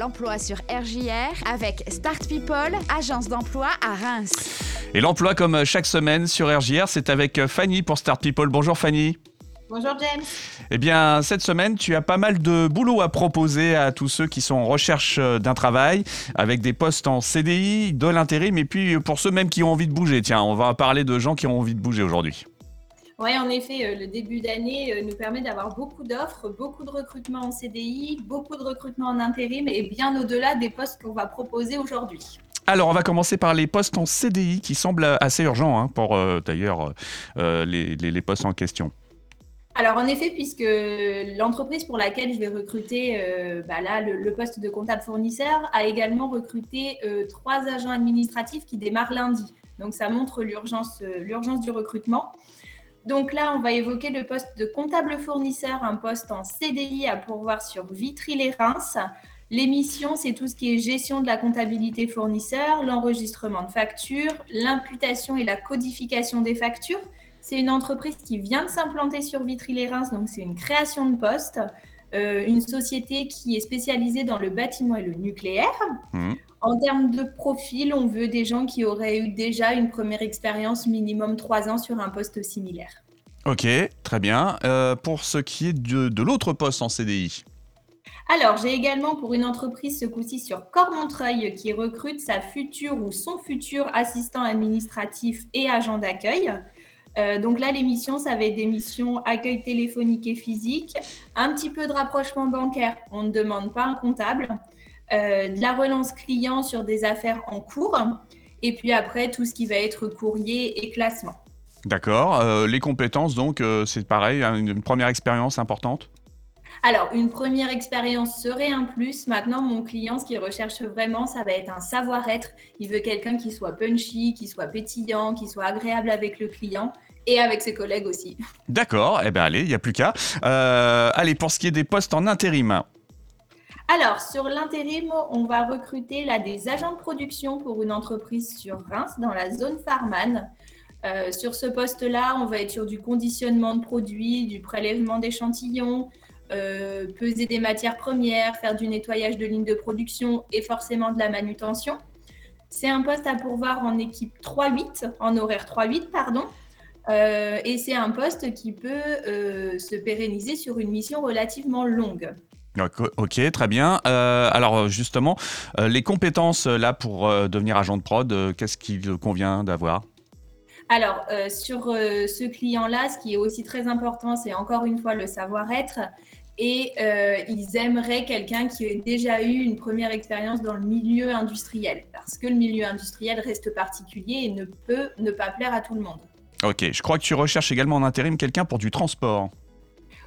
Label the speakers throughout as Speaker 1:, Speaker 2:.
Speaker 1: l'emploi sur RJR avec Start People, agence d'emploi à Reims.
Speaker 2: Et l'emploi, comme chaque semaine sur RJR, c'est avec Fanny pour Start People. Bonjour Fanny.
Speaker 3: Bonjour James.
Speaker 2: Eh bien, cette semaine, tu as pas mal de boulot à proposer à tous ceux qui sont en recherche d'un travail, avec des postes en CDI, de l'intérim, et puis pour ceux même qui ont envie de bouger. Tiens, on va parler de gens qui ont envie de bouger aujourd'hui.
Speaker 3: Oui, en effet, euh, le début d'année euh, nous permet d'avoir beaucoup d'offres, beaucoup de recrutements en CDI, beaucoup de recrutements en intérim et bien au-delà des postes qu'on va proposer aujourd'hui.
Speaker 2: Alors, on va commencer par les postes en CDI qui semblent assez urgents hein, pour euh, d'ailleurs les, postes en question.
Speaker 3: Alors en effet, puisque l'entreprise pour laquelle je vais recruter bah là, le, poste de comptable fournisseur a également recruté trois agents administratifs qui démarrent lundi. Donc ça montre l'urgence du recrutement. Donc là, on va évoquer le poste de comptable fournisseur, un poste en CDI à pourvoir sur Vitry-les-Reims. L'émission, c'est tout ce qui est gestion de la comptabilité fournisseur, l'enregistrement de factures, l'imputation et la codification des factures. C'est une entreprise qui vient de s'implanter sur Vitry-les-Reims, donc c'est une création de poste. Euh, une société qui est spécialisée dans le bâtiment et le nucléaire. Mmh. En termes de profil, on veut des gens qui auraient eu déjà une première expérience minimum trois ans sur un poste similaire.
Speaker 2: Ok, très bien. Euh, pour ce qui est de, l'autre poste en CDI
Speaker 3: alors, j'ai également pour une entreprise ce coup-ci sur Cormontreuil qui recrute sa future ou son futur assistant administratif et agent d'accueil. Euh, donc là, l'émission, ça va être des missions accueil téléphonique et physique, un petit peu de rapprochement bancaire, on ne demande pas un comptable, euh, de la relance client sur des affaires en cours, et puis après, tout ce qui va être courrier et classement.
Speaker 2: D'accord. Euh, les compétences, donc, c'est pareil, hein, une première expérience importante?
Speaker 3: Alors, une première expérience serait un plus. Maintenant, mon client, ce qu'il recherche vraiment, ça va être un savoir-être. Il veut quelqu'un qui soit punchy, qui soit pétillant, qui soit agréable avec le client et avec ses collègues aussi.
Speaker 2: D'accord, eh bien allez, il n'y a plus qu'à. Euh, allez, pour ce qui est des postes en intérim.
Speaker 3: Alors, sur l'intérim, on va recruter là, des agents de production pour une entreprise sur Reims, dans la zone Farman. Euh, sur ce poste-là, on va être sur du conditionnement de produits, du prélèvement d'échantillons, euh, peser des matières premières, faire du nettoyage de lignes de production et forcément de la manutention. C'est un poste à pourvoir en équipe 3-8, en horaire 3-8, pardon. Euh, et c'est un poste qui peut euh, se pérenniser sur une mission relativement longue.
Speaker 2: Ok, très bien. alors justement, les compétences là pour devenir agent de prod, qu'est-ce qu'il convient d'avoir?
Speaker 3: Alors, sur ce client-là, ce qui est aussi très important, c'est encore une fois le savoir-être et euh, ils aimeraient quelqu'un qui ait déjà eu une première expérience dans le milieu industriel, parce que le milieu industriel reste particulier et ne peut ne pas plaire à tout le monde.
Speaker 2: Ok, je crois que tu recherches également en intérim quelqu'un pour du transport.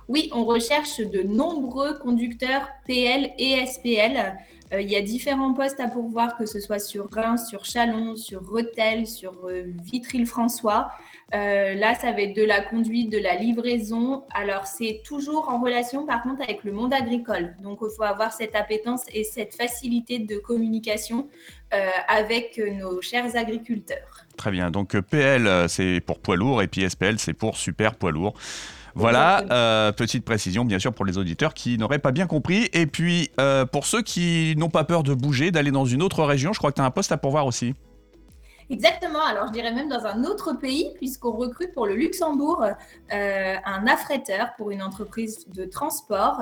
Speaker 3: Oui, on recherche de nombreux conducteurs PL et SPL. Euh, il y a différents postes à pourvoir, que ce soit sur Reims, sur Chalon, sur Rethel, sur euh, Vitry-le-François. Euh, là, ça va être de la conduite, de la livraison. Alors, c'est toujours en relation, par contre, avec le monde agricole. Donc, il faut avoir cette appétence et cette facilité de communication avec nos chers agriculteurs.
Speaker 2: Très bien. Donc, PL, c'est pour poids lourd et puis SPL, c'est pour super poids lourd. Voilà, euh, petite précision bien sûr pour les auditeurs qui n'auraient pas bien compris. Et puis euh, pour ceux qui n'ont pas peur de bouger, d'aller dans une autre région, je crois que tu as un poste à pourvoir aussi.
Speaker 3: Exactement, alors je dirais même dans un autre pays, puisqu'on recrute pour le Luxembourg euh, un affréteur pour une entreprise de transport.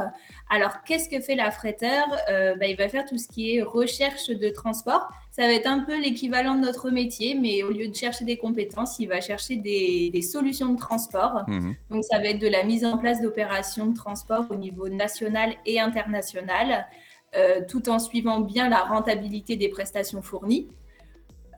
Speaker 3: Alors qu'est-ce que fait l'affréteur? Euh, bah, Il va faire tout ce qui est recherche de transport. Ça va être un peu l'équivalent de notre métier, mais au lieu de chercher des compétences, il va chercher des, solutions de transport. Mmh Donc ça va être de la mise en place d'opérations de transport au niveau national et international. Euh, tout en suivant bien la rentabilité des prestations fournies.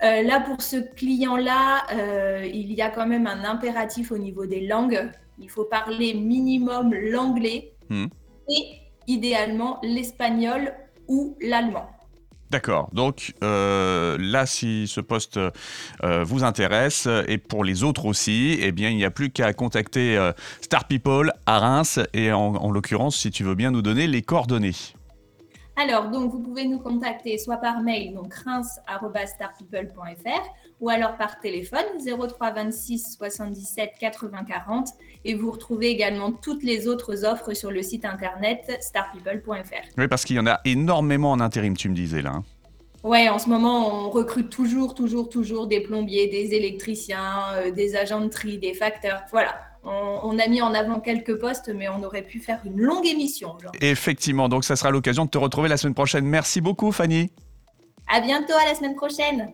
Speaker 3: Euh, là, pour ce client-là, euh, il y a quand même un impératif au niveau des langues. Il faut parler minimum l'anglais hmm. et idéalement l'espagnol ou l'allemand.
Speaker 2: D'accord. Donc euh, là, si ce poste vous intéresse et pour les autres aussi, eh bien, il n'y a plus qu'à contacter Star People à Reims et en l'occurrence, si tu veux bien nous donner les coordonnées.
Speaker 3: Alors, donc, vous pouvez nous contacter soit par mail, donc reims.starpeople.fr, ou alors par téléphone 03 26 77 80 40. Et vous retrouvez également toutes les autres offres sur le site internet starpeople.fr.
Speaker 2: Oui, parce qu'il y en a énormément en intérim, tu me disais là. hein.
Speaker 3: Ouais, en ce moment, on recrute toujours, toujours, toujours des plombiers, des électriciens, euh, des agents de tri, des facteurs. Voilà. On, on a mis en avant quelques postes, mais on aurait pu faire une longue émission. Genre.
Speaker 2: Effectivement, donc ça sera l'occasion de te retrouver la semaine prochaine. Merci beaucoup, Fanny.
Speaker 3: À bientôt, à la semaine prochaine.